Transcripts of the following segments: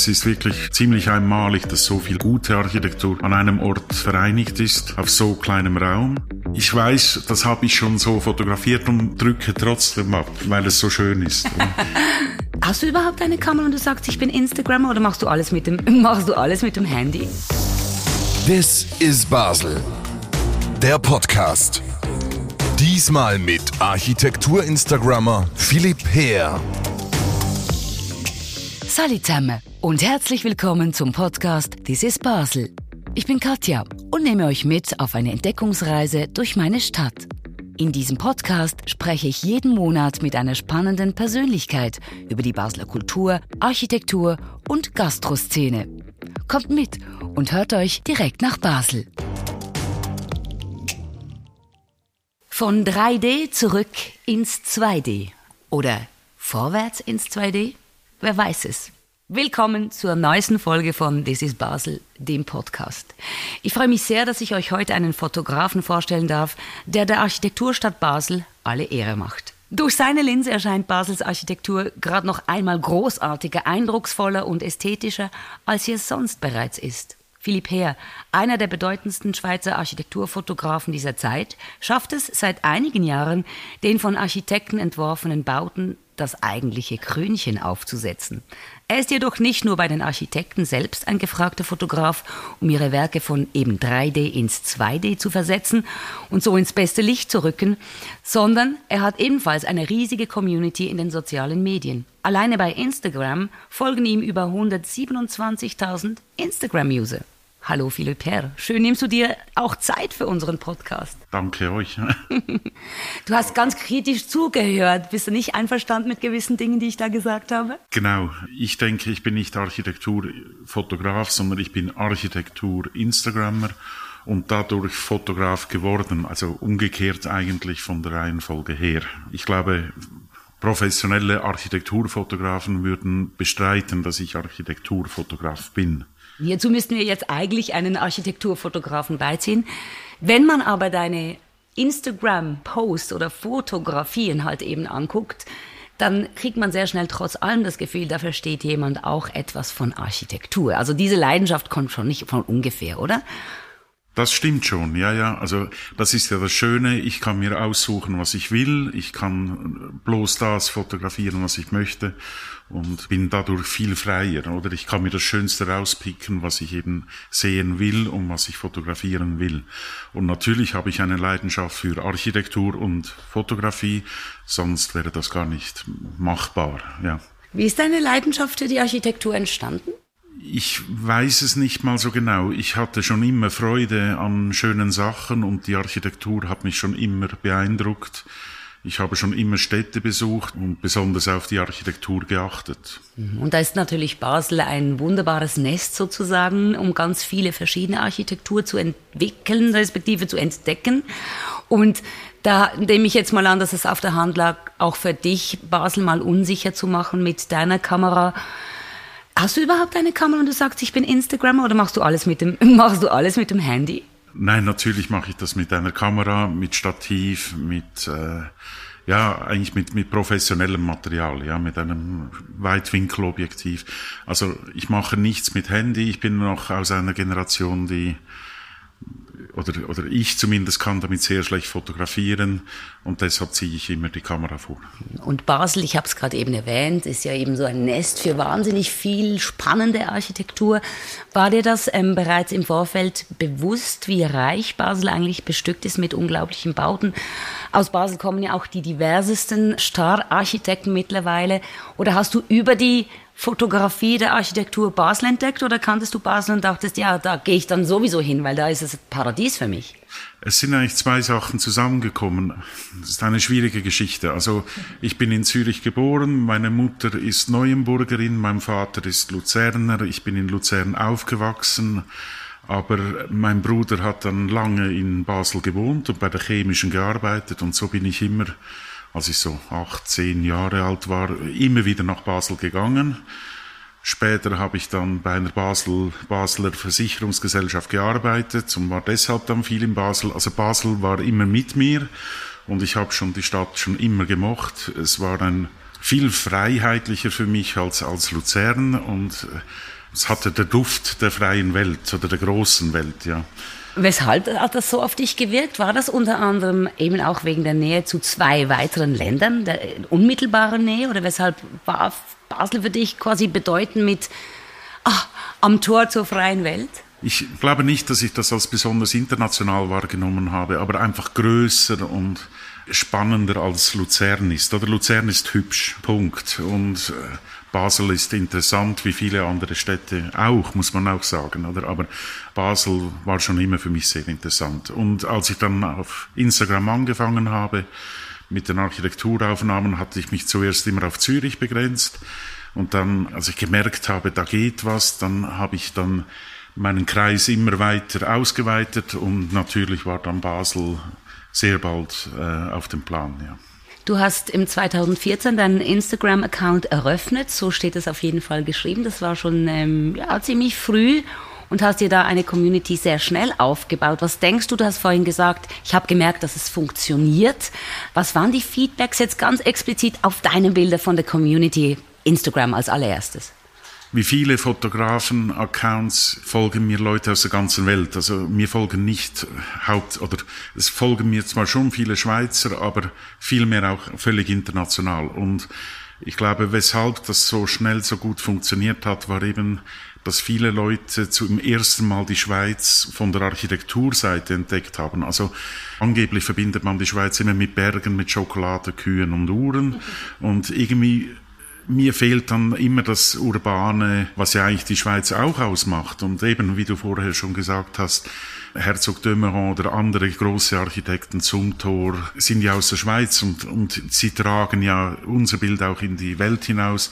Es ist wirklich ziemlich einmalig, dass so viel gute Architektur an einem Ort vereinigt ist, auf so kleinem Raum. Ich weiß, das habe ich schon so fotografiert und drücke trotzdem ab, weil es so schön ist. Hast du überhaupt eine Kamera und du sagst, ich bin Instagrammer oder machst du alles mit dem, machst du alles mit dem Handy? This is Basel. Der Podcast. Diesmal mit Architektur-Instagrammer Philipp Heer. Salut zusammen und herzlich willkommen zum Podcast This is Basel. Ich bin Katja und nehme euch mit auf eine Entdeckungsreise durch meine Stadt. In diesem Podcast spreche ich jeden Monat mit einer spannenden Persönlichkeit über die Basler Kultur, Architektur und Gastroszene. Kommt mit und hört euch direkt nach Basel. Von 3D zurück ins 2D oder vorwärts ins 2D? Wer weiß es. Willkommen zur neuesten Folge von This is Basel, dem Podcast. Ich freue mich sehr, dass ich euch heute einen Fotografen vorstellen darf, der der Architekturstadt Basel alle Ehre macht. Durch seine Linse erscheint Basels Architektur gerade noch einmal großartiger, eindrucksvoller und ästhetischer, als sie es sonst bereits ist. Philipp Heer, einer der bedeutendsten Schweizer Architekturfotografen dieser Zeit, schafft es seit einigen Jahren, den von Architekten entworfenen Bauten das eigentliche Krönchen aufzusetzen. Er ist jedoch nicht nur bei den Architekten selbst ein gefragter Fotograf, um ihre Werke von eben 3D ins 2D zu versetzen und so ins beste Licht zu rücken, sondern er hat ebenfalls eine riesige Community in den sozialen Medien. Alleine bei Instagram folgen ihm über 127.000 Instagram-User. Hallo Philipp Herr, schön nimmst du dir auch Zeit für unseren Podcast. Danke euch. du hast ganz kritisch zugehört. Bist du nicht einverstanden mit gewissen Dingen, die ich da gesagt habe? Genau. Ich denke, ich bin nicht Architekturfotograf, sondern ich bin Architektur-Instagrammer und dadurch Fotograf geworden. Also umgekehrt eigentlich von der Reihenfolge her. Ich glaube, professionelle Architekturfotografen würden bestreiten, dass ich Architekturfotograf bin. Hierzu müssten wir jetzt eigentlich einen Architekturfotografen beiziehen. Wenn man aber deine Instagram-Posts oder Fotografien halt eben anguckt, dann kriegt man sehr schnell trotz allem das Gefühl, da versteht jemand auch etwas von Architektur. Also diese Leidenschaft kommt schon nicht von ungefähr, oder? Das stimmt schon, ja, ja. Also das ist ja das Schöne. Ich kann mir aussuchen, was ich will. Ich kann bloß das fotografieren, was ich möchte und bin dadurch viel freier. Oder ich kann mir das Schönste rauspicken, was ich eben sehen will und was ich fotografieren will. Und natürlich habe ich eine Leidenschaft für Architektur und Fotografie, sonst wäre das gar nicht machbar. Ja. Wie ist deine Leidenschaft für die Architektur entstanden? Ich weiß es nicht mal so genau. Ich hatte schon immer Freude an schönen Sachen und die Architektur hat mich schon immer beeindruckt. Ich habe schon immer Städte besucht und besonders auf die Architektur geachtet. Mhm. Und da ist natürlich Basel ein wunderbares Nest sozusagen, um ganz viele verschiedene Architektur zu entwickeln, respektive zu entdecken. Und da nehme ich jetzt mal an, dass es auf der Hand lag, auch für dich Basel mal unsicher zu machen mit deiner Kamera. Hast du überhaupt eine Kamera und du sagst, ich bin Instagrammer oder machst du alles mit dem, machst du alles mit dem Handy? Nein, natürlich mache ich das mit einer Kamera, mit Stativ, mit äh, ja eigentlich mit mit professionellem Material, ja, mit einem Weitwinkelobjektiv. Also ich mache nichts mit Handy. Ich bin noch aus einer Generation, die oder, oder ich zumindest kann damit sehr schlecht fotografieren und deshalb ziehe ich immer die Kamera vor. Und Basel, ich habe es gerade eben erwähnt, ist ja eben so ein Nest für wahnsinnig viel spannende Architektur. War dir das ähm, bereits im Vorfeld bewusst, wie reich Basel eigentlich bestückt ist mit unglaublichen Bauten? Aus Basel kommen ja auch die diversesten Star-Architekten mittlerweile. Oder hast du über die Fotografie der Architektur Basel entdeckt oder kanntest du Basel und dachtest, ja, da gehe ich dann sowieso hin, weil da ist es Paradies für mich? Es sind eigentlich zwei Sachen zusammengekommen. Das ist eine schwierige Geschichte. Also ich bin in Zürich geboren, meine Mutter ist Neuenburgerin, mein Vater ist Luzerner, ich bin in Luzern aufgewachsen. Aber mein Bruder hat dann lange in Basel gewohnt und bei der Chemischen gearbeitet und so bin ich immer als ich so acht, zehn Jahre alt war, immer wieder nach Basel gegangen. Später habe ich dann bei einer Basel, Basler Versicherungsgesellschaft gearbeitet und war deshalb dann viel in Basel. Also Basel war immer mit mir und ich habe schon die Stadt schon immer gemocht. Es war ein viel freiheitlicher für mich als, als Luzern und es hatte der Duft der freien Welt oder der großen Welt, ja. Weshalb hat das so auf dich gewirkt? War das unter anderem eben auch wegen der Nähe zu zwei weiteren Ländern, der unmittelbaren Nähe? Oder weshalb war Basel für dich quasi bedeutend mit ah, am Tor zur freien Welt? Ich glaube nicht, dass ich das als besonders international wahrgenommen habe, aber einfach größer und spannender als Luzern ist. Oder Luzern ist hübsch, Punkt. Und äh, Basel ist interessant, wie viele andere Städte auch, muss man auch sagen, oder? Aber Basel war schon immer für mich sehr interessant. Und als ich dann auf Instagram angefangen habe, mit den Architekturaufnahmen, hatte ich mich zuerst immer auf Zürich begrenzt. Und dann, als ich gemerkt habe, da geht was, dann habe ich dann meinen Kreis immer weiter ausgeweitet und natürlich war dann Basel sehr bald äh, auf dem Plan, ja. Du hast im 2014 deinen Instagram-Account eröffnet, so steht es auf jeden Fall geschrieben. Das war schon ähm, ja, ziemlich früh und hast dir da eine Community sehr schnell aufgebaut. Was denkst du? Du hast vorhin gesagt, ich habe gemerkt, dass es funktioniert. Was waren die Feedbacks jetzt ganz explizit auf deine Bilder von der Community Instagram als allererstes? Wie viele Fotografen-Accounts folgen mir Leute aus der ganzen Welt. Also mir folgen nicht Haupt, oder es folgen mir zwar schon viele Schweizer, aber vielmehr auch völlig international. Und ich glaube, weshalb das so schnell so gut funktioniert hat, war eben, dass viele Leute zum ersten Mal die Schweiz von der Architekturseite entdeckt haben. Also angeblich verbindet man die Schweiz immer mit Bergen, mit Schokolade, Kühen und Uhren. Und irgendwie mir fehlt dann immer das Urbane, was ja eigentlich die Schweiz auch ausmacht. Und eben, wie du vorher schon gesagt hast, Herzog de Meuron oder andere große Architekten zum Tor sind ja aus der Schweiz und, und sie tragen ja unser Bild auch in die Welt hinaus.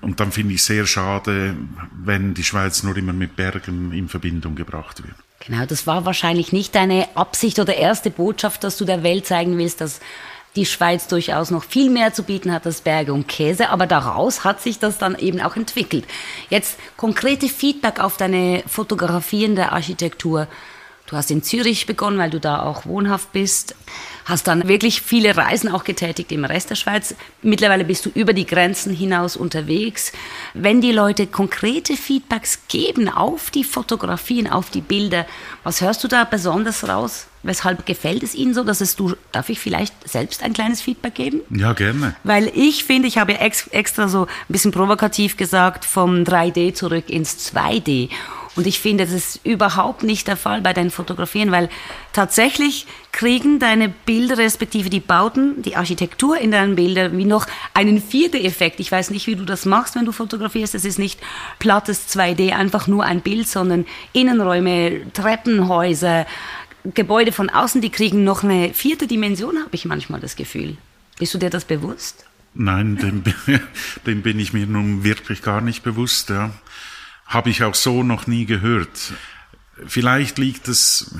Und dann finde ich sehr schade, wenn die Schweiz nur immer mit Bergen in Verbindung gebracht wird. Genau, das war wahrscheinlich nicht deine Absicht oder erste Botschaft, dass du der Welt zeigen willst, dass die Schweiz durchaus noch viel mehr zu bieten hat als Berge und Käse, aber daraus hat sich das dann eben auch entwickelt. Jetzt konkrete Feedback auf deine Fotografien der Architektur. Du hast in Zürich begonnen, weil du da auch wohnhaft bist, hast dann wirklich viele Reisen auch getätigt im Rest der Schweiz. Mittlerweile bist du über die Grenzen hinaus unterwegs. Wenn die Leute konkrete Feedbacks geben auf die Fotografien, auf die Bilder, was hörst du da besonders raus? Weshalb gefällt es Ihnen so, dass es du, darf ich vielleicht selbst ein kleines Feedback geben? Ja, gerne. Weil ich finde, ich habe ja ex, extra so ein bisschen provokativ gesagt, vom 3D zurück ins 2D. Und ich finde, das ist überhaupt nicht der Fall bei deinen Fotografien, weil tatsächlich kriegen deine Bilder, respektive die Bauten, die Architektur in deinen Bildern, wie noch einen vierten Effekt. Ich weiß nicht, wie du das machst, wenn du fotografierst. Es ist nicht plattes 2D, einfach nur ein Bild, sondern Innenräume, Treppenhäuser, Gebäude von außen, die kriegen noch eine vierte Dimension, habe ich manchmal das Gefühl. Bist du dir das bewusst? Nein, dem, dem bin ich mir nun wirklich gar nicht bewusst. Ja habe ich auch so noch nie gehört. Vielleicht liegt es,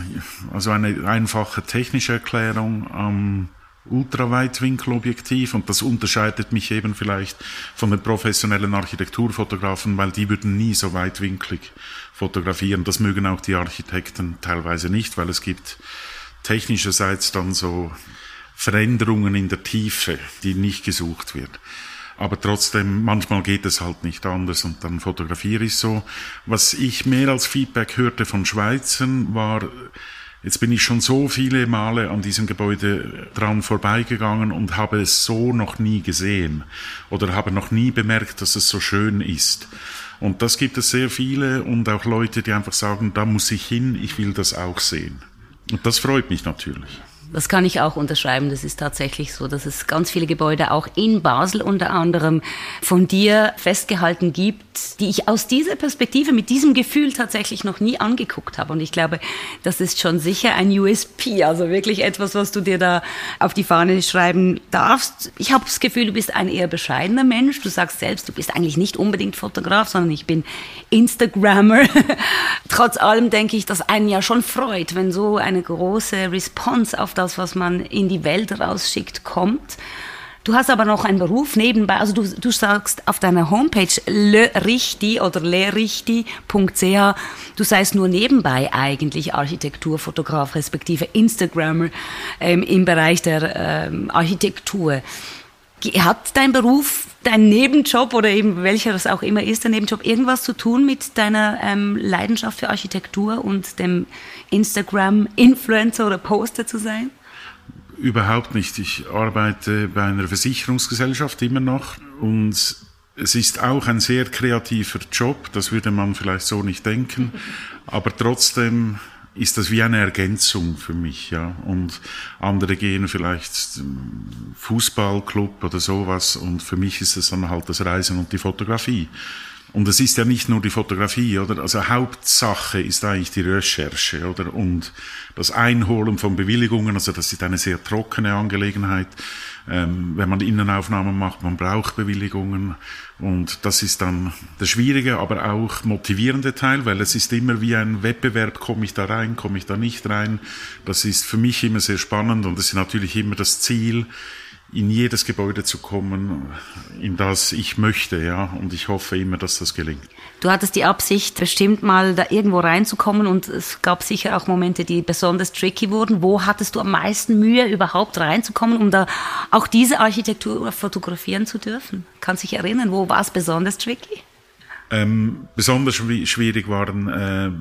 also eine einfache technische Erklärung am Ultraweitwinkelobjektiv und das unterscheidet mich eben vielleicht von den professionellen Architekturfotografen, weil die würden nie so weitwinklig fotografieren. Das mögen auch die Architekten teilweise nicht, weil es gibt technischerseits dann so Veränderungen in der Tiefe, die nicht gesucht wird aber trotzdem, manchmal geht es halt nicht anders und dann fotografiere ich so. Was ich mehr als Feedback hörte von Schweizern war, jetzt bin ich schon so viele Male an diesem Gebäude dran vorbeigegangen und habe es so noch nie gesehen oder habe noch nie bemerkt, dass es so schön ist. Und das gibt es sehr viele und auch Leute, die einfach sagen, da muss ich hin, ich will das auch sehen. Und das freut mich natürlich. Das kann ich auch unterschreiben. Das ist tatsächlich so, dass es ganz viele Gebäude auch in Basel unter anderem von dir festgehalten gibt, die ich aus dieser Perspektive mit diesem Gefühl tatsächlich noch nie angeguckt habe. Und ich glaube, das ist schon sicher ein USP, also wirklich etwas, was du dir da auf die Fahne schreiben darfst. Ich habe das Gefühl, du bist ein eher bescheidener Mensch. Du sagst selbst, du bist eigentlich nicht unbedingt Fotograf, sondern ich bin Instagrammer. Trotz allem denke ich, dass einen ja schon freut, wenn so eine große Response auf das das, was man in die Welt rausschickt, kommt. Du hast aber noch einen Beruf nebenbei, also du, du sagst auf deiner Homepage lerichti oder lerichti.ch, du seist nur nebenbei eigentlich Architekturfotograf respektive Instagrammer ähm, im Bereich der ähm, Architektur. Hat dein Beruf, dein Nebenjob oder eben welcher das auch immer ist, der Nebenjob, irgendwas zu tun mit deiner ähm, Leidenschaft für Architektur und dem Instagram-Influencer oder Poster zu sein? Überhaupt nicht. Ich arbeite bei einer Versicherungsgesellschaft immer noch und es ist auch ein sehr kreativer Job, das würde man vielleicht so nicht denken, aber trotzdem ist das wie eine Ergänzung für mich, ja. Und andere gehen vielleicht Fußballclub oder sowas und für mich ist es dann halt das Reisen und die Fotografie. Und es ist ja nicht nur die Fotografie, oder? Also Hauptsache ist eigentlich die Recherche, oder? Und das Einholen von Bewilligungen, also das ist eine sehr trockene Angelegenheit. Ähm, wenn man Innenaufnahmen macht, man braucht Bewilligungen. Und das ist dann der schwierige, aber auch motivierende Teil, weil es ist immer wie ein Wettbewerb, komme ich da rein, komme ich da nicht rein. Das ist für mich immer sehr spannend und es ist natürlich immer das Ziel, in jedes Gebäude zu kommen, in das ich möchte, ja. Und ich hoffe immer, dass das gelingt. Du hattest die Absicht, bestimmt mal da irgendwo reinzukommen und es gab sicher auch Momente, die besonders tricky wurden. Wo hattest du am meisten Mühe, überhaupt reinzukommen, um da auch diese Architektur fotografieren zu dürfen? Kannst du dich erinnern, wo war es besonders tricky? Ähm, besonders schwierig waren äh,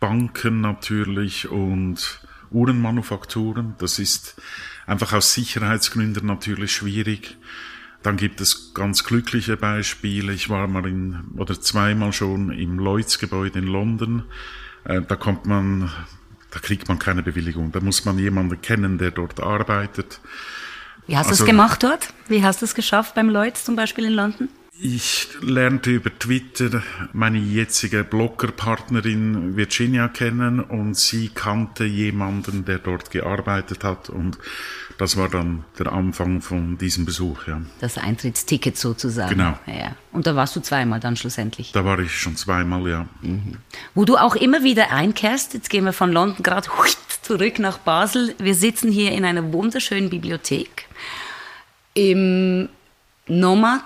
Banken natürlich und Uhrenmanufakturen. Das ist einfach aus Sicherheitsgründen natürlich schwierig. Dann gibt es ganz glückliche Beispiele. Ich war mal in, oder zweimal schon im Lloyds-Gebäude in London. Äh, da kommt man, da kriegt man keine Bewilligung. Da muss man jemanden kennen, der dort arbeitet. Wie hast also, du es gemacht dort? Wie hast du es geschafft beim Lloyds zum Beispiel in London? Ich lernte über Twitter meine jetzige Bloggerpartnerin Virginia kennen und sie kannte jemanden, der dort gearbeitet hat und das war dann der Anfang von diesem Besuch, ja. Das Eintrittsticket sozusagen. Genau. Ja. Und da warst du zweimal dann schlussendlich? Da war ich schon zweimal, ja. Mhm. Wo du auch immer wieder einkehrst, jetzt gehen wir von London gerade zurück nach Basel. Wir sitzen hier in einer wunderschönen Bibliothek im Nomad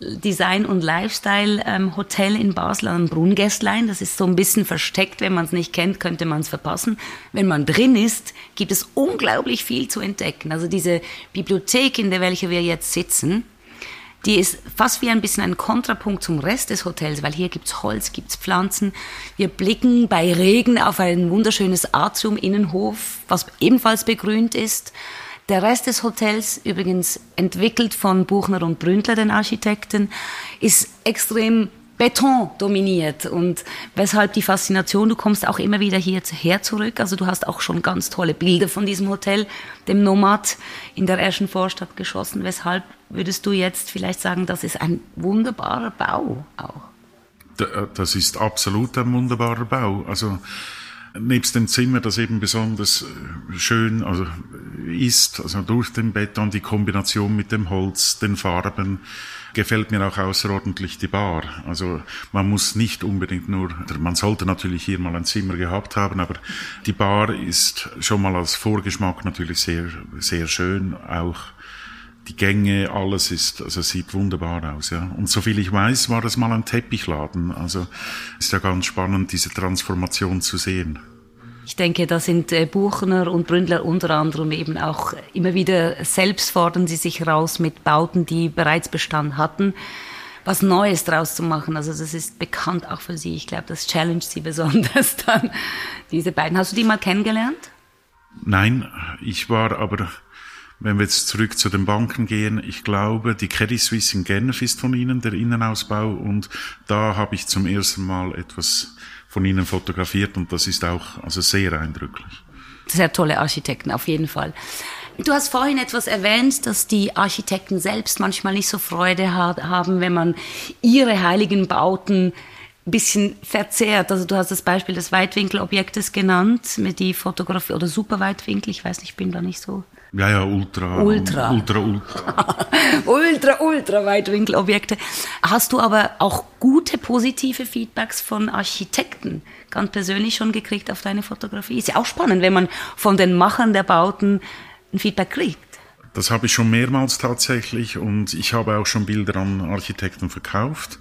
Design- und Lifestyle-Hotel ähm, in Basel am Brunngästlein. Das ist so ein bisschen versteckt. Wenn man es nicht kennt, könnte man es verpassen. Wenn man drin ist, gibt es unglaublich viel zu entdecken. Also diese Bibliothek, in der welche wir jetzt sitzen, die ist fast wie ein bisschen ein Kontrapunkt zum Rest des Hotels, weil hier gibt's Holz, gibt's Pflanzen. Wir blicken bei Regen auf ein wunderschönes Atrium-Innenhof, was ebenfalls begrünt ist. Der Rest des Hotels, übrigens entwickelt von Buchner und Bründler, den Architekten, ist extrem Beton dominiert und weshalb die Faszination, du kommst auch immer wieder hierher zurück, also du hast auch schon ganz tolle Bilder von diesem Hotel, dem Nomad in der ersten Vorstadt geschossen. Weshalb würdest du jetzt vielleicht sagen, das ist ein wunderbarer Bau auch? Das ist absolut ein wunderbarer Bau. Also nebst dem Zimmer, das eben besonders äh, schön also ist, also durch den Beton, die Kombination mit dem Holz, den Farben, gefällt mir auch außerordentlich die Bar. Also man muss nicht unbedingt nur, man sollte natürlich hier mal ein Zimmer gehabt haben, aber die Bar ist schon mal als Vorgeschmack natürlich sehr, sehr schön. Auch die Gänge, alles ist, also sieht wunderbar aus, ja. Und soviel ich weiß, war das mal ein Teppichladen. Also ist ja ganz spannend, diese Transformation zu sehen. Ich denke, da sind äh, Buchner und Bründler unter anderem eben auch immer wieder selbst fordern sie sich raus mit Bauten, die bereits Bestand hatten, was Neues draus zu machen. Also das ist bekannt auch für sie. Ich glaube, das challenge sie besonders dann, diese beiden. Hast du die mal kennengelernt? Nein, ich war aber wenn wir jetzt zurück zu den Banken gehen, ich glaube, die Credit Suisse in Genf ist von Ihnen, der Innenausbau, und da habe ich zum ersten Mal etwas von Ihnen fotografiert und das ist auch also sehr eindrücklich. Sehr tolle Architekten, auf jeden Fall. Du hast vorhin etwas erwähnt, dass die Architekten selbst manchmal nicht so Freude haben, wenn man ihre heiligen Bauten ein bisschen verzerrt. Also du hast das Beispiel des Weitwinkelobjektes genannt, mit die Fotografie oder Superweitwinkel, ich weiß nicht, ich bin da nicht so ja, ja, ultra. Ultra. Ultra, ultra. ultra, ultra Weitwinkelobjekte. Hast du aber auch gute positive Feedbacks von Architekten ganz persönlich schon gekriegt auf deine Fotografie? Ist ja auch spannend, wenn man von den Machern der Bauten ein Feedback kriegt. Das habe ich schon mehrmals tatsächlich und ich habe auch schon Bilder an Architekten verkauft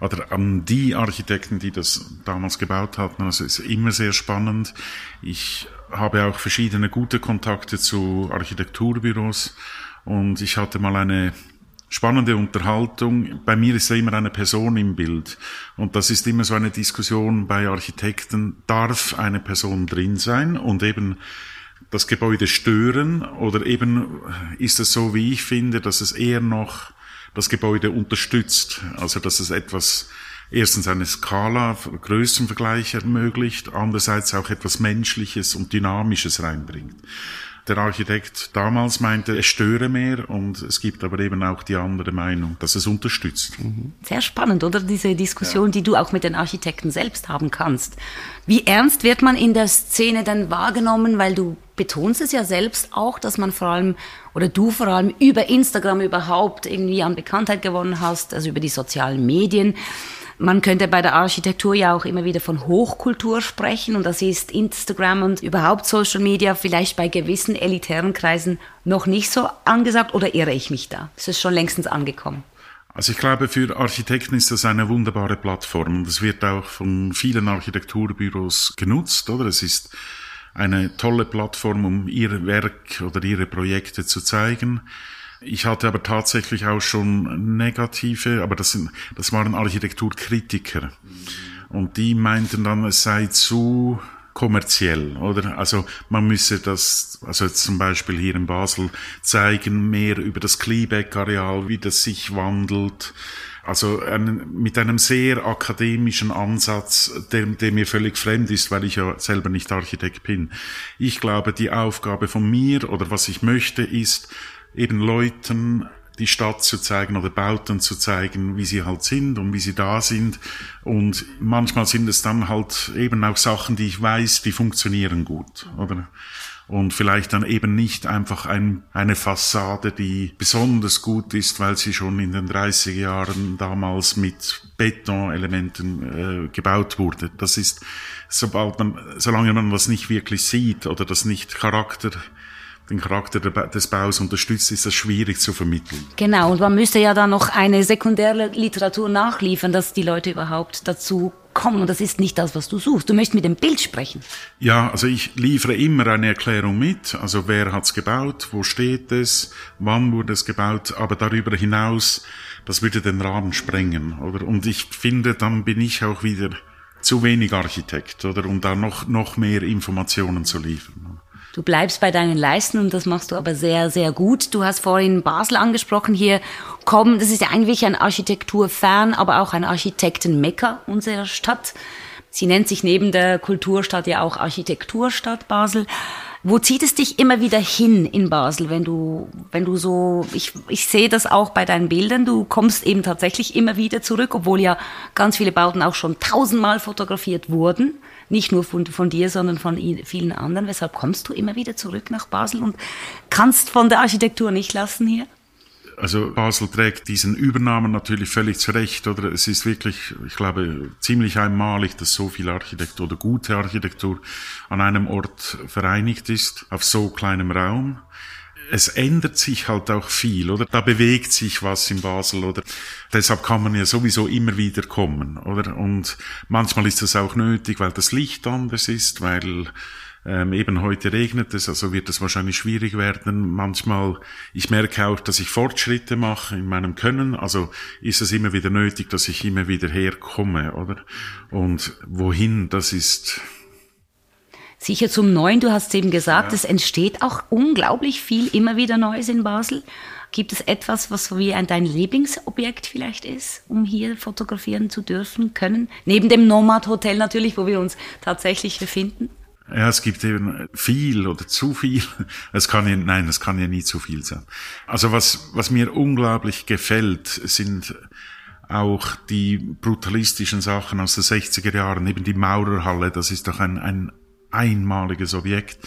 oder an die Architekten, die das damals gebaut hatten. Also ist immer sehr spannend. Ich habe auch verschiedene gute Kontakte zu Architekturbüros Und ich hatte mal eine spannende Unterhaltung. Bei mir ist ja immer eine Person im Bild. Und das ist immer so eine Diskussion bei Architekten. Darf eine Person drin sein und eben das Gebäude stören? Oder eben ist es so, wie ich finde, dass es eher noch das Gebäude unterstützt? Also, dass es etwas erstens eine Skala, Größenvergleich ermöglicht, andererseits auch etwas Menschliches und Dynamisches reinbringt. Der Architekt damals meinte, es störe mehr und es gibt aber eben auch die andere Meinung, dass es unterstützt. Mhm. Sehr spannend, oder? Diese Diskussion, ja. die du auch mit den Architekten selbst haben kannst. Wie ernst wird man in der Szene denn wahrgenommen, weil du betonst es ja selbst auch, dass man vor allem oder du vor allem über Instagram überhaupt irgendwie an Bekanntheit gewonnen hast, also über die sozialen Medien. Man könnte bei der Architektur ja auch immer wieder von Hochkultur sprechen und das ist Instagram und überhaupt Social Media vielleicht bei gewissen elitären Kreisen noch nicht so angesagt oder irre ich mich da? Ist es schon längstens angekommen? Also ich glaube, für Architekten ist das eine wunderbare Plattform und es wird auch von vielen Architekturbüros genutzt, oder? Es ist eine tolle Plattform, um ihr Werk oder ihre Projekte zu zeigen. Ich hatte aber tatsächlich auch schon negative, aber das, sind, das waren Architekturkritiker. Und die meinten dann, es sei zu kommerziell, oder? Also man müsse das, also zum Beispiel hier in Basel zeigen, mehr über das Klebeck-Areal, wie das sich wandelt. Also ein, mit einem sehr akademischen Ansatz, der, der mir völlig fremd ist, weil ich ja selber nicht Architekt bin. Ich glaube, die Aufgabe von mir oder was ich möchte, ist, eben Leuten die Stadt zu zeigen oder Bauten zu zeigen, wie sie halt sind und wie sie da sind. Und manchmal sind es dann halt eben auch Sachen, die ich weiß, die funktionieren gut, oder? Und vielleicht dann eben nicht einfach ein, eine Fassade, die besonders gut ist, weil sie schon in den 30er Jahren damals mit Betonelementen äh, gebaut wurde. Das ist, sobald man, solange man was nicht wirklich sieht oder das nicht Charakter den Charakter des Baus unterstützt, ist das schwierig zu vermitteln. Genau, und man müsste ja dann noch eine sekundäre Literatur nachliefern, dass die Leute überhaupt dazu kommen. Und das ist nicht das, was du suchst. Du möchtest mit dem Bild sprechen. Ja, also ich liefere immer eine Erklärung mit. Also wer hat's gebaut, wo steht es, wann wurde es gebaut, aber darüber hinaus, das würde den Rahmen sprengen, oder? Und ich finde, dann bin ich auch wieder zu wenig Architekt, oder? Um da noch, noch mehr Informationen zu liefern. Du bleibst bei deinen Leisten und das machst du aber sehr, sehr gut. Du hast vorhin Basel angesprochen. Hier kommen, das ist ja eigentlich ein Architekturfan, aber auch ein Architektenmecker unserer Stadt. Sie nennt sich neben der Kulturstadt ja auch Architekturstadt Basel. Wo zieht es dich immer wieder hin in Basel, wenn du, wenn du so, ich, ich sehe das auch bei deinen Bildern, du kommst eben tatsächlich immer wieder zurück, obwohl ja ganz viele Bauten auch schon tausendmal fotografiert wurden. Nicht nur von, von dir, sondern von vielen anderen. Weshalb kommst du immer wieder zurück nach Basel und kannst von der Architektur nicht lassen hier? Also Basel trägt diesen Übernahmen natürlich völlig zurecht, oder? Es ist wirklich, ich glaube, ziemlich einmalig, dass so viel Architektur oder gute Architektur an einem Ort vereinigt ist, auf so kleinem Raum es ändert sich halt auch viel, oder? Da bewegt sich was in Basel, oder? Deshalb kann man ja sowieso immer wieder kommen, oder? Und manchmal ist das auch nötig, weil das Licht anders ist, weil ähm, eben heute regnet es, also wird es wahrscheinlich schwierig werden. Manchmal, ich merke auch, dass ich Fortschritte mache in meinem Können, also ist es immer wieder nötig, dass ich immer wieder herkomme, oder? Und wohin, das ist, Sicher zum Neuen, du hast eben gesagt, ja. es entsteht auch unglaublich viel immer wieder Neues in Basel. Gibt es etwas, was so wie ein, dein Lieblingsobjekt vielleicht ist, um hier fotografieren zu dürfen, können? Neben dem Nomad Hotel natürlich, wo wir uns tatsächlich befinden. Ja, es gibt eben viel oder zu viel. Es kann ja, nein, es kann ja nie zu viel sein. Also was, was mir unglaublich gefällt, sind auch die brutalistischen Sachen aus den 60er Jahren, eben die Maurerhalle, das ist doch ein, ein einmaliges Objekt.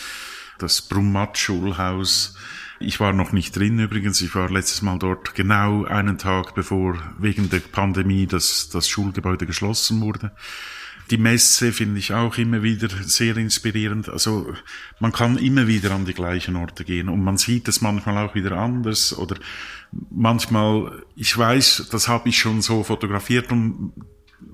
Das Brummat-Schulhaus. Ich war noch nicht drin übrigens. Ich war letztes Mal dort genau einen Tag bevor wegen der Pandemie das, das Schulgebäude geschlossen wurde. Die Messe finde ich auch immer wieder sehr inspirierend. Also man kann immer wieder an die gleichen Orte gehen und man sieht es manchmal auch wieder anders oder manchmal, ich weiß, das habe ich schon so fotografiert und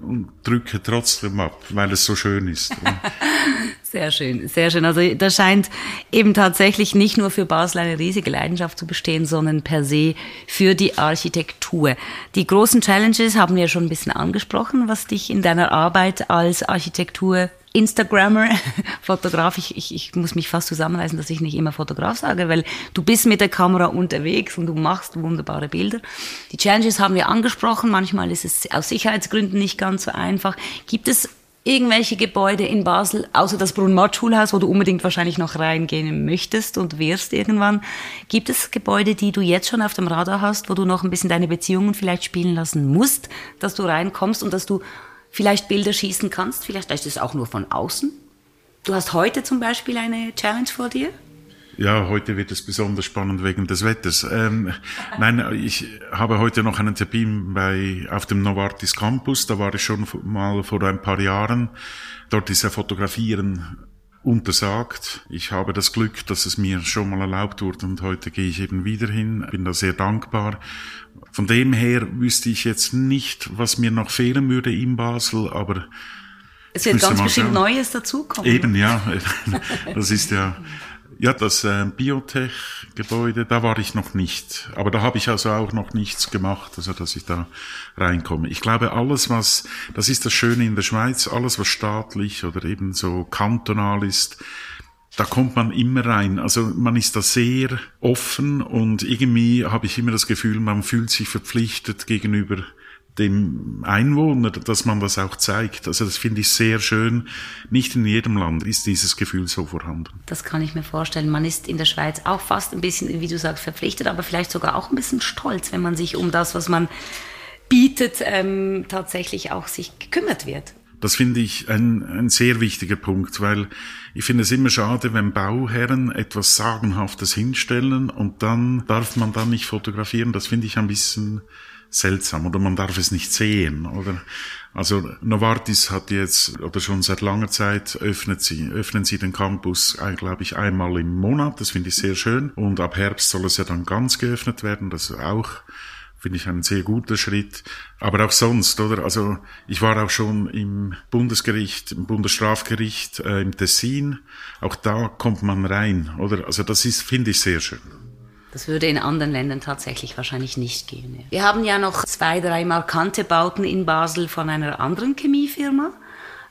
und drücke trotzdem ab, weil es so schön ist. Sehr schön, sehr schön. Also da scheint eben tatsächlich nicht nur für Basel eine riesige Leidenschaft zu bestehen, sondern per se für die Architektur. Die großen Challenges haben wir schon ein bisschen angesprochen, was dich in deiner Arbeit als Architektur Instagrammer, Fotograf, ich, ich, ich muss mich fast zusammenreißen, dass ich nicht immer Fotograf sage, weil du bist mit der Kamera unterwegs und du machst wunderbare Bilder. Die Challenges haben wir angesprochen, manchmal ist es aus Sicherheitsgründen nicht ganz so einfach. Gibt es irgendwelche Gebäude in Basel, außer das Brunmott-Schulhaus, wo du unbedingt wahrscheinlich noch reingehen möchtest und wirst irgendwann. Gibt es Gebäude, die du jetzt schon auf dem Radar hast, wo du noch ein bisschen deine Beziehungen vielleicht spielen lassen musst, dass du reinkommst und dass du vielleicht Bilder schießen kannst? Vielleicht ist es auch nur von außen. Du hast heute zum Beispiel eine Challenge vor dir? Ja, heute wird es besonders spannend wegen des Wetters. Ähm, nein, ich habe heute noch einen Termin bei, auf dem Novartis Campus. Da war ich schon mal vor ein paar Jahren. Dort ist ja Fotografieren untersagt. Ich habe das Glück, dass es mir schon mal erlaubt wurde und heute gehe ich eben wieder hin. Bin da sehr dankbar. Von dem her wüsste ich jetzt nicht, was mir noch fehlen würde in Basel, aber es wird ganz bestimmt schauen. Neues dazukommen. Eben, ja. Das ist ja ja, das äh, Biotech-Gebäude, da war ich noch nicht. Aber da habe ich also auch noch nichts gemacht, also dass ich da reinkomme. Ich glaube, alles, was, das ist das Schöne in der Schweiz, alles, was staatlich oder eben so kantonal ist, da kommt man immer rein. Also man ist da sehr offen und irgendwie habe ich immer das Gefühl, man fühlt sich verpflichtet gegenüber dem Einwohner, dass man das auch zeigt. Also das finde ich sehr schön. Nicht in jedem Land ist dieses Gefühl so vorhanden. Das kann ich mir vorstellen. Man ist in der Schweiz auch fast ein bisschen, wie du sagst, verpflichtet, aber vielleicht sogar auch ein bisschen stolz, wenn man sich um das, was man bietet, ähm, tatsächlich auch sich gekümmert wird. Das finde ich ein, ein sehr wichtiger Punkt, weil ich finde es immer schade, wenn Bauherren etwas Sagenhaftes hinstellen und dann darf man dann nicht fotografieren. Das finde ich ein bisschen seltsam oder man darf es nicht sehen, oder? Also Novartis hat jetzt oder schon seit langer Zeit öffnet sie öffnen sie den Campus, äh, glaube ich, einmal im Monat. Das finde ich sehr schön. Und ab Herbst soll es ja dann ganz geöffnet werden. Das ist auch finde ich ein sehr guter Schritt. Aber auch sonst, oder? Also ich war auch schon im Bundesgericht, im Bundesstrafgericht äh, im Tessin. Auch da kommt man rein, oder? Also das ist, finde ich, sehr schön. Das würde in anderen Ländern tatsächlich wahrscheinlich nicht gehen. Ja. Wir haben ja noch zwei, drei markante Bauten in Basel von einer anderen Chemiefirma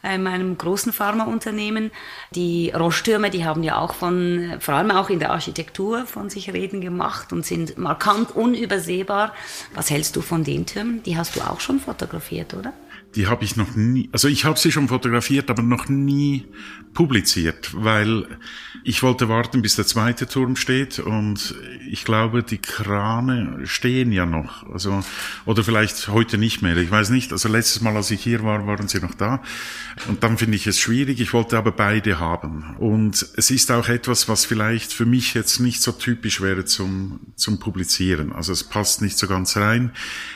ähm, einem großen Pharmaunternehmen. Die Rosttürme, die haben ja auch von, vor allem auch in der Architektur von sich reden gemacht und sind markant unübersehbar. Was hältst du von den Türmen? Die hast du auch schon fotografiert, oder? Die habe ich noch nie, also ich habe sie schon fotografiert, aber noch nie publiziert, weil ich wollte warten, bis der zweite Turm steht und ich glaube, die Krane stehen ja noch. Also, oder vielleicht heute nicht mehr, ich weiß nicht. Also letztes Mal, als ich hier war, waren sie noch da. Und dann finde ich es schwierig. Ich wollte aber beide haben. Und es ist auch etwas, was vielleicht für mich jetzt nicht so typisch wäre zum, zum Publizieren. Also es passt nicht so ganz rein.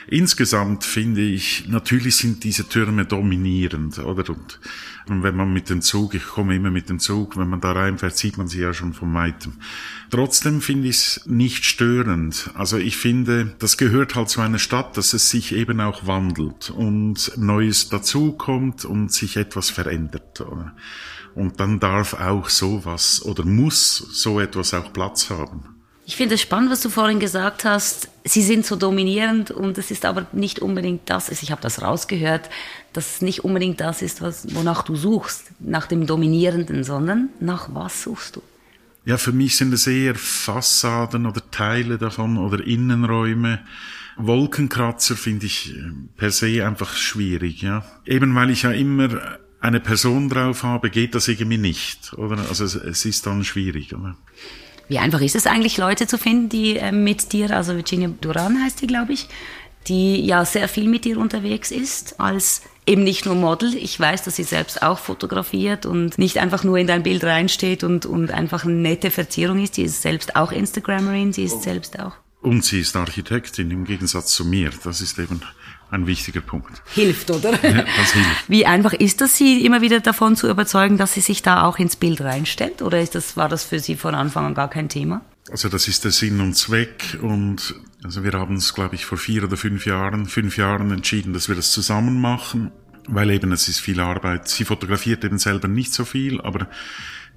Insgesamt finde ich, natürlich sind diese Türme dominierend, oder? Und und wenn man mit dem Zug, ich komme immer mit dem Zug, wenn man da reinfährt, sieht man sie ja schon von weitem. Trotzdem finde ich es nicht störend. Also ich finde, das gehört halt zu einer Stadt, dass es sich eben auch wandelt und Neues dazukommt und sich etwas verändert. Und dann darf auch sowas oder muss so etwas auch Platz haben. Ich finde es spannend, was du vorhin gesagt hast. Sie sind so dominierend und es ist aber nicht unbedingt das. Ich habe das rausgehört, dass es nicht unbedingt das ist, was, wonach du suchst, nach dem Dominierenden, sondern nach was suchst du? Ja, für mich sind es eher Fassaden oder Teile davon oder Innenräume. Wolkenkratzer finde ich äh, per se einfach schwierig, ja. Eben weil ich ja immer eine Person drauf habe, geht das irgendwie nicht, oder? Also es, es ist dann schwierig, oder? Wie einfach ist es eigentlich, Leute zu finden, die äh, mit dir, also Virginia Duran heißt die, glaube ich, die ja sehr viel mit dir unterwegs ist, als eben nicht nur Model. Ich weiß, dass sie selbst auch fotografiert und nicht einfach nur in dein Bild reinsteht und, und einfach eine nette Verzierung ist. Sie ist selbst auch Instagrammerin, sie ist oh. selbst auch. Und sie ist Architektin im Gegensatz zu mir. Das ist eben ein wichtiger Punkt. Hilft, oder? Ja, das hilft. Wie einfach ist das, Sie immer wieder davon zu überzeugen, dass sie sich da auch ins Bild reinstellt? Oder ist das, war das für Sie von Anfang an gar kein Thema? Also das ist der Sinn und Zweck und also wir haben es, glaube ich, vor vier oder fünf Jahren, fünf Jahren entschieden, dass wir das zusammen machen. weil eben es ist viel Arbeit. Sie fotografiert eben selber nicht so viel, aber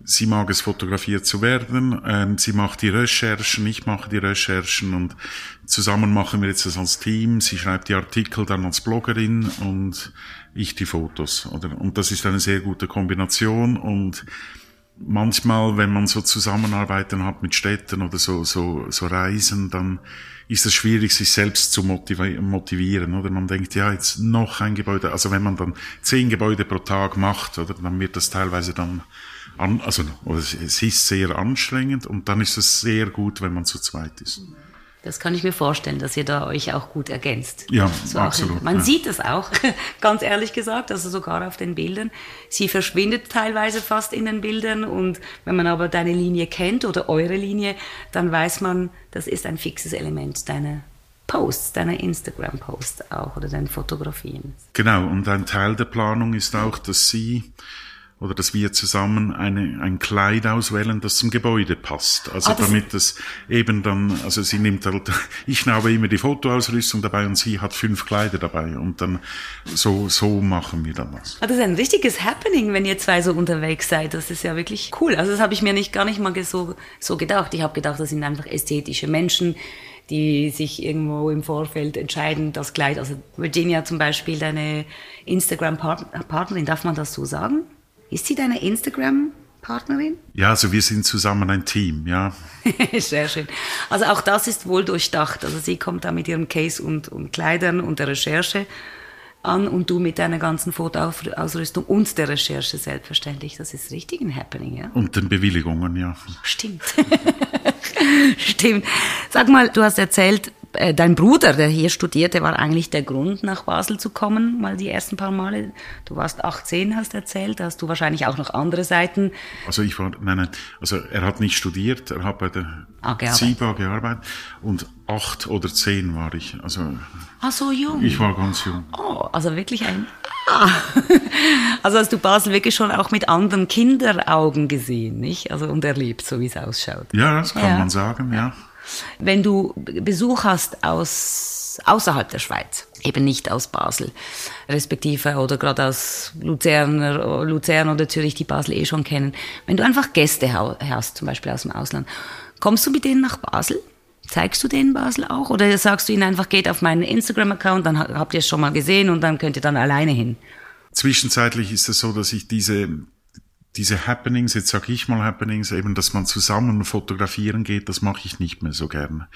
sie mag es fotografiert zu werden. Ähm, sie macht die Recherchen, ich mache die Recherchen und zusammen machen wir jetzt das als Team. Sie schreibt die Artikel dann als Bloggerin und ich die Fotos. Oder? Und das ist eine sehr gute Kombination und manchmal, wenn man so Zusammenarbeiten hat mit Städten oder so, so, so Reisen, dann ist es schwierig, sich selbst zu motivieren, oder? Man denkt, ja, jetzt noch ein Gebäude, also wenn man dann zehn Gebäude pro Tag macht, oder, dann wird das teilweise dann an, also, es ist sehr anstrengend und dann ist es sehr gut, wenn man zu zweit ist. Das kann ich mir vorstellen, dass ihr da euch auch gut ergänzt. Ja, so absolut. Man ja. sieht es auch, ganz ehrlich gesagt, also sogar auf den Bildern. Sie verschwindet teilweise fast in den Bildern und wenn man aber deine Linie kennt oder eure Linie, dann weiß man, das ist ein fixes Element deiner Posts, deiner Instagram-Posts auch oder deinen Fotografien. Genau, und ein Teil der Planung ist auch, dass sie oder dass wir zusammen eine, ein Kleid auswählen, das zum Gebäude passt. Also Ah, das- damit es eben dann, also sie nimmt halt, ich habe immer die Fotoausrüstung dabei und sie hat fünf Kleider dabei und dann so, so machen wir dann was. Ah, Das ist ein richtiges Happening, wenn ihr zwei so unterwegs seid. Das ist ja wirklich cool. Also das habe ich mir nicht gar nicht mal so, so gedacht. Ich habe gedacht, das sind einfach ästhetische Menschen, die sich irgendwo im Vorfeld entscheiden, das Kleid. Also Virginia zum Beispiel, deine Instagram-Partnerin, darf man das so sagen? Ist sie deine Instagram-Partnerin? Ja, also wir sind zusammen ein Team, ja. Sehr schön. Also auch das ist wohl durchdacht. Also sie kommt da mit ihrem Case und, und Kleidern und der Recherche an und du mit deiner ganzen Fotoausrüstung und der Recherche selbstverständlich. Das ist richtig ein Happening, ja? Und den Bewilligungen, ja. Stimmt. Stimmt. Sag mal, du hast erzählt, äh, dein Bruder, der hier studierte, war eigentlich der Grund, nach Basel zu kommen, mal die ersten paar Male. Du warst 18, hast erzählt, da hast du wahrscheinlich auch noch andere Seiten. Also ich war, nein, nein, also er hat nicht studiert, er hat bei der Ah, gearbeitet. SIBA gearbeitet und acht oder zehn war ich. Also Ah, so jung. ich war ganz jung. Oh, also wirklich ein. Ah. Also hast du Basel wirklich schon auch mit anderen Kinderaugen gesehen, nicht? Also und erlebt, so wie es ausschaut. Ja, das kann Ja. man sagen, ja. Wenn du Besuch hast aus außerhalb der Schweiz, eben nicht aus Basel, respektive oder gerade aus Luzerner, Luzern oder Zürich, die Basel eh schon kennen, wenn du einfach Gäste hast, zum Beispiel aus dem Ausland, kommst du mit denen nach Basel? Zeigst du denen Basel auch? Oder sagst du ihnen einfach, geht auf meinen Instagram-Account, dann ha- habt ihr es schon mal gesehen und dann könnt ihr dann alleine hin? Zwischenzeitlich ist es so, dass ich diese diese Happenings, jetzt sage ich mal Happenings, eben, dass man zusammen fotografieren geht, das mache ich nicht mehr so gern.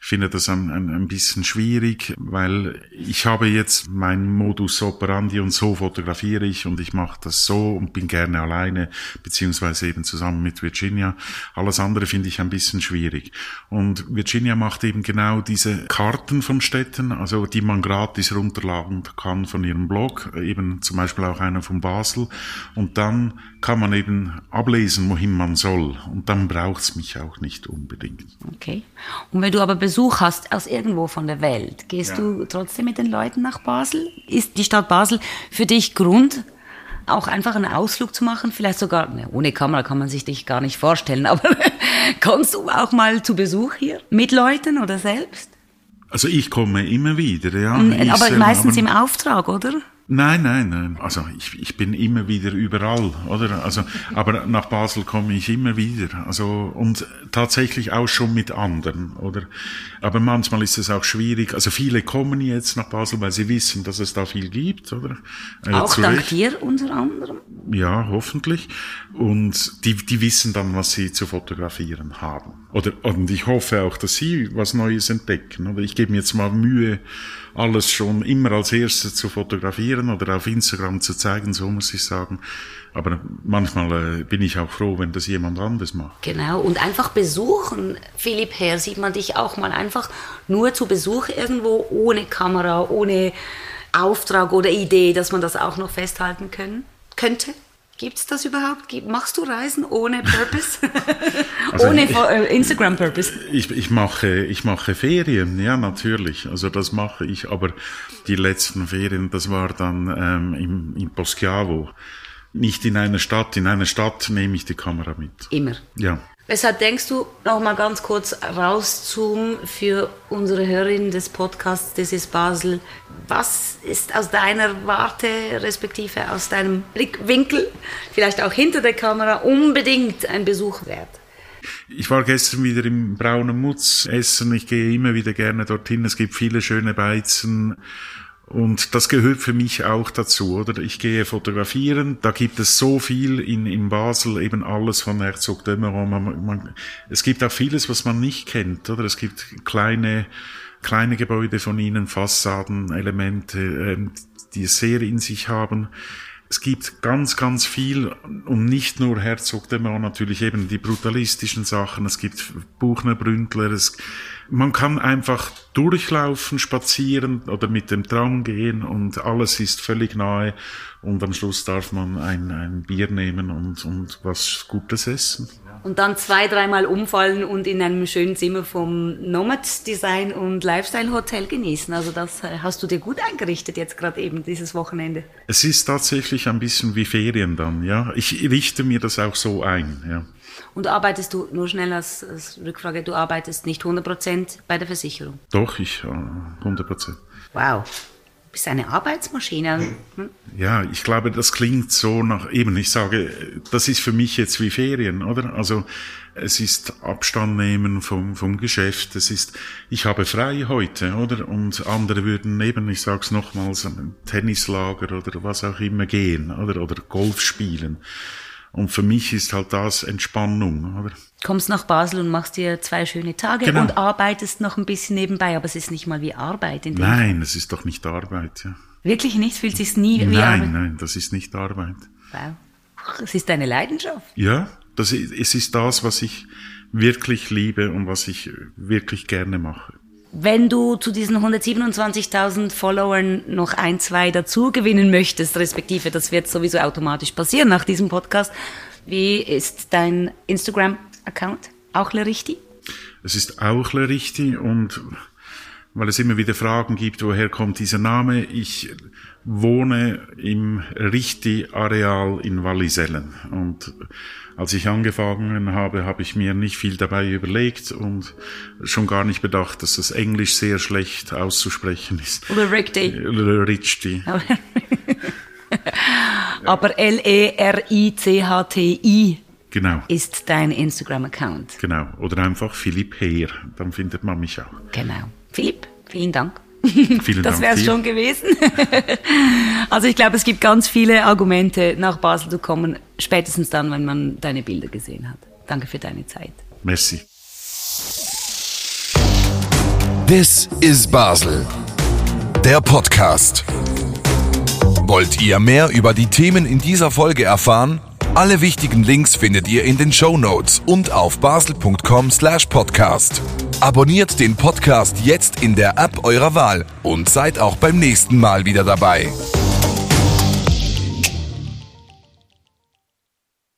Ich finde das ein, ein, ein bisschen schwierig, weil ich habe jetzt mein Modus operandi und so fotografiere ich und ich mache das so und bin gerne alleine, beziehungsweise eben zusammen mit Virginia. Alles andere finde ich ein bisschen schwierig. Und Virginia macht eben genau diese Karten von Städten, also die man gratis runterladen kann von ihrem Blog, eben zum Beispiel auch einer von Basel. Und dann kann man eben ablesen, wohin man soll. Und dann braucht's mich auch nicht unbedingt. Okay. Und wenn du aber Besuch hast aus irgendwo von der Welt, gehst Ja. du trotzdem mit den Leuten nach Basel? Ist die Stadt Basel für dich Grund, auch einfach einen Ausflug zu machen? Vielleicht sogar, ne, ohne Kamera kann man sich dich gar nicht vorstellen, aber kommst du auch mal zu Besuch hier? Mit Leuten oder selbst? Also ich komme immer wieder, ja. Aber meistens aber- im Auftrag, oder? Nein, nein, nein. Also ich, ich bin immer wieder überall, oder? Also, aber nach Basel komme ich immer wieder. Also und tatsächlich auch schon mit anderen, oder? Aber manchmal ist es auch schwierig. Also viele kommen jetzt nach Basel, weil sie wissen, dass es da viel gibt, oder? Äh, auch zu dank dir unter anderem? Ja, hoffentlich. Und die, die wissen dann, was sie zu fotografieren haben. Oder, und ich hoffe auch, dass sie was Neues entdecken. Oder ich gebe mir jetzt mal Mühe, alles schon immer als erstes zu fotografieren oder auf Instagram zu zeigen, so muss ich sagen. Aber manchmal äh, bin ich auch froh, wenn das jemand anderes macht. Genau, und einfach besuchen. Philipp Herr, sieht man dich auch mal einfach nur zu Besuch irgendwo ohne Kamera, ohne Auftrag oder Idee, dass man das auch noch festhalten können, könnte? Gibt's das überhaupt? Machst du Reisen ohne Purpose? Also ohne ich- äh, Instagram-Purpose? Ich, ich mache, ich mache Ferien, ja, natürlich. Also das mache ich, aber die letzten Ferien, das war dann ähm, im, in Poschiavo. Nicht in einer Stadt. In einer Stadt nehme ich die Kamera mit. Immer. Ja. Weshalb denkst du, noch mal ganz kurz rauszoomen für unsere Hörerinnen des Podcasts Das ist Basel, was ist aus deiner Warte, respektive aus deinem Blickwinkel, vielleicht auch hinter der Kamera, unbedingt ein Besuch wert? Ich war gestern wieder im Braunen Mutz essen. Ich gehe immer wieder gerne dorthin. Es gibt viele schöne Beizen. Und das gehört für mich auch dazu, oder? Ich gehe fotografieren, da gibt es so viel in, in Basel, eben alles von Herzog Dömeron. Man, man, es gibt auch vieles, was man nicht kennt, oder? Es gibt kleine, kleine Gebäude von ihnen, Fassaden, Elemente, ähm, die es sehr in sich haben. Es gibt ganz, ganz viel und nicht nur Herzog de Mans, natürlich eben die brutalistischen Sachen. Es gibt Buchner Bründler. Es, man kann einfach durchlaufen, spazieren oder mit dem Tram gehen und alles ist völlig nahe und am Schluss darf man ein, ein Bier nehmen und, und was Gutes essen und dann zwei, dreimal umfallen und in einem schönen Zimmer vom Nomad Design und Lifestyle Hotel genießen. Also das äh, hast du dir gut eingerichtet jetzt gerade eben dieses Wochenende. Es ist tatsächlich ein bisschen wie Ferien dann, ja. Ich richte mir das auch so ein, ja. Und arbeitest du nur schnell als, als Rückfrage, du arbeitest nicht 100% bei der Versicherung? Doch, ich äh, 100%. Wow bist eine Arbeitsmaschine. Hm? Ja, ich glaube, das klingt so nach, eben, ich sage, das ist für mich jetzt wie Ferien, oder? Also, es ist Abstand nehmen vom, vom Geschäft, es ist, ich habe frei heute, oder? Und andere würden neben, ich sag's nochmals, ein Tennislager oder was auch immer gehen, oder? Oder Golf spielen. Und für mich ist halt das Entspannung, oder? Kommst nach Basel und machst dir zwei schöne Tage genau. und arbeitest noch ein bisschen nebenbei, aber es ist nicht mal wie Arbeit. In dem nein, es ist doch nicht Arbeit, ja. Wirklich nicht? Fühlt sich nie nein, wie Arbeit? Nein, nein, das ist nicht Arbeit. Wow. Es ist deine Leidenschaft. Ja, das, es ist das, was ich wirklich liebe und was ich wirklich gerne mache. Wenn du zu diesen 127.000 Followern noch ein, zwei dazu gewinnen möchtest, respektive das wird sowieso automatisch passieren nach diesem Podcast, wie ist dein Instagram-Account? Auch Lerichti? Es ist auch Lerichti und weil es immer wieder Fragen gibt, woher kommt dieser Name. Ich wohne im Richti-Areal in Wallisellen und als ich angefangen habe, habe ich mir nicht viel dabei überlegt und schon gar nicht bedacht, dass das Englisch sehr schlecht auszusprechen ist. Oder Rickty. Richti. Aber L-E-R-I-C-H-T-I genau. ist dein Instagram-Account. Genau. Oder einfach Philipp Heer, dann findet man mich auch. Genau. Philipp, vielen Dank. Vielen das wäre es schon gewesen. also ich glaube, es gibt ganz viele Argumente, nach Basel zu kommen, spätestens dann, wenn man deine Bilder gesehen hat. Danke für deine Zeit. Merci. This is Basel, der Podcast. Wollt ihr mehr über die Themen in dieser Folge erfahren? Alle wichtigen Links findet ihr in den Show Notes und auf basel.com/podcast. Abonniert den Podcast jetzt in der App eurer Wahl und seid auch beim nächsten Mal wieder dabei.